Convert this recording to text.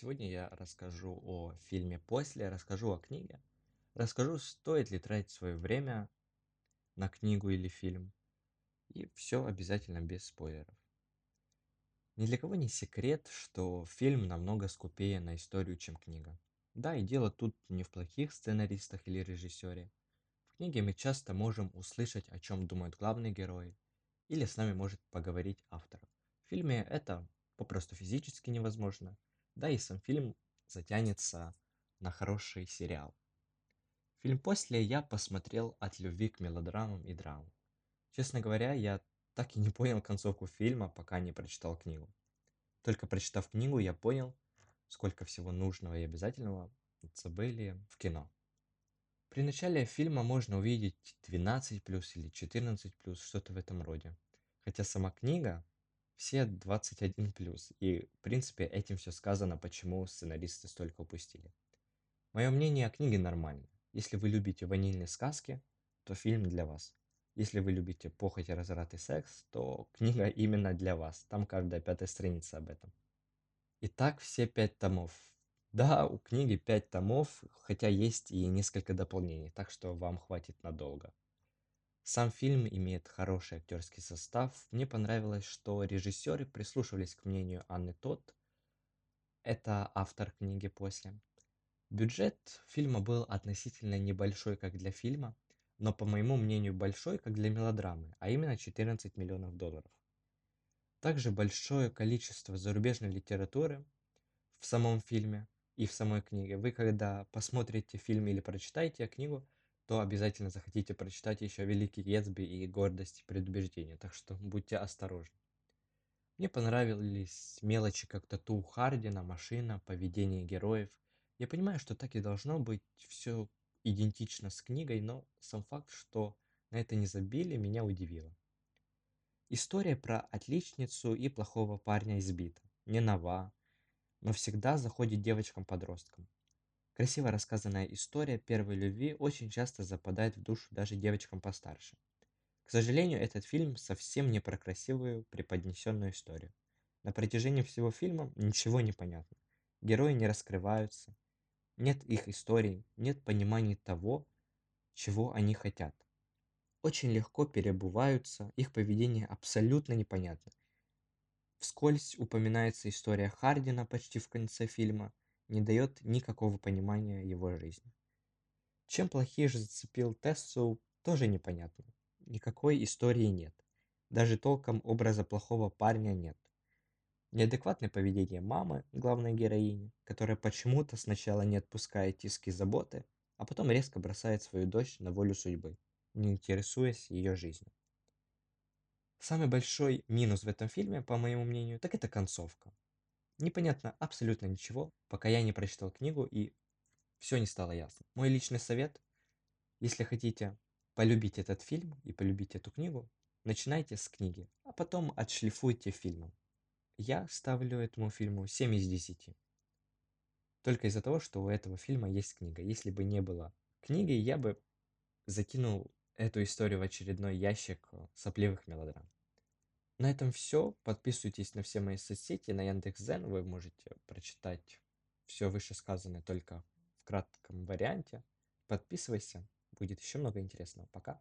Сегодня я расскажу о фильме «После», расскажу о книге, расскажу, стоит ли тратить свое время на книгу или фильм, и все обязательно без спойлеров. Ни для кого не секрет, что фильм намного скупее на историю, чем книга. Да, и дело тут не в плохих сценаристах или режиссере. В книге мы часто можем услышать, о чем думают главные герои, или с нами может поговорить автор. В фильме это попросту физически невозможно, да и сам фильм затянется на хороший сериал. Фильм «После» я посмотрел от любви к мелодрамам и драмам. Честно говоря, я так и не понял концовку фильма, пока не прочитал книгу. Только прочитав книгу, я понял, сколько всего нужного и обязательного забыли в кино. При начале фильма можно увидеть 12 плюс или 14 плюс, что-то в этом роде. Хотя сама книга все 21 плюс. И, в принципе, этим все сказано, почему сценаристы столько упустили. Мое мнение о книге нормально. Если вы любите ванильные сказки, то фильм для вас. Если вы любите похоть, разврат и секс, то книга именно для вас. Там каждая пятая страница об этом. Итак, все пять томов. Да, у книги пять томов, хотя есть и несколько дополнений, так что вам хватит надолго. Сам фильм имеет хороший актерский состав. Мне понравилось, что режиссеры прислушивались к мнению Анны Тот. Это автор книги «После». Бюджет фильма был относительно небольшой, как для фильма, но, по моему мнению, большой, как для мелодрамы, а именно 14 миллионов долларов. Также большое количество зарубежной литературы в самом фильме и в самой книге. Вы, когда посмотрите фильм или прочитаете книгу, то обязательно захотите прочитать еще «Великий Гетсби» и «Гордость и предубеждение», так что будьте осторожны. Мне понравились мелочи как тату Хардина, машина, поведение героев. Я понимаю, что так и должно быть все идентично с книгой, но сам факт, что на это не забили, меня удивило. История про отличницу и плохого парня избита. Не нова, но всегда заходит девочкам-подросткам. Красиво рассказанная история первой любви очень часто западает в душу даже девочкам постарше. К сожалению, этот фильм совсем не про красивую преподнесенную историю. На протяжении всего фильма ничего не понятно. Герои не раскрываются, нет их историй, нет понимания того, чего они хотят. Очень легко перебываются, их поведение абсолютно непонятно. Вскользь упоминается история Хардина почти в конце фильма, не дает никакого понимания его жизни. Чем плохие же зацепил Тессу, тоже непонятно. Никакой истории нет. Даже толком образа плохого парня нет. Неадекватное поведение мамы, главной героини, которая почему-то сначала не отпускает тиски заботы, а потом резко бросает свою дочь на волю судьбы, не интересуясь ее жизнью. Самый большой минус в этом фильме, по моему мнению, так это концовка непонятно абсолютно ничего, пока я не прочитал книгу и все не стало ясно. Мой личный совет, если хотите полюбить этот фильм и полюбить эту книгу, начинайте с книги, а потом отшлифуйте фильмом. Я ставлю этому фильму 7 из 10. Только из-за того, что у этого фильма есть книга. Если бы не было книги, я бы закинул эту историю в очередной ящик сопливых мелодрам. На этом все. Подписывайтесь на все мои соцсети, на Яндекс.Зен. Вы можете прочитать все вышесказанное только в кратком варианте. Подписывайся, будет еще много интересного. Пока.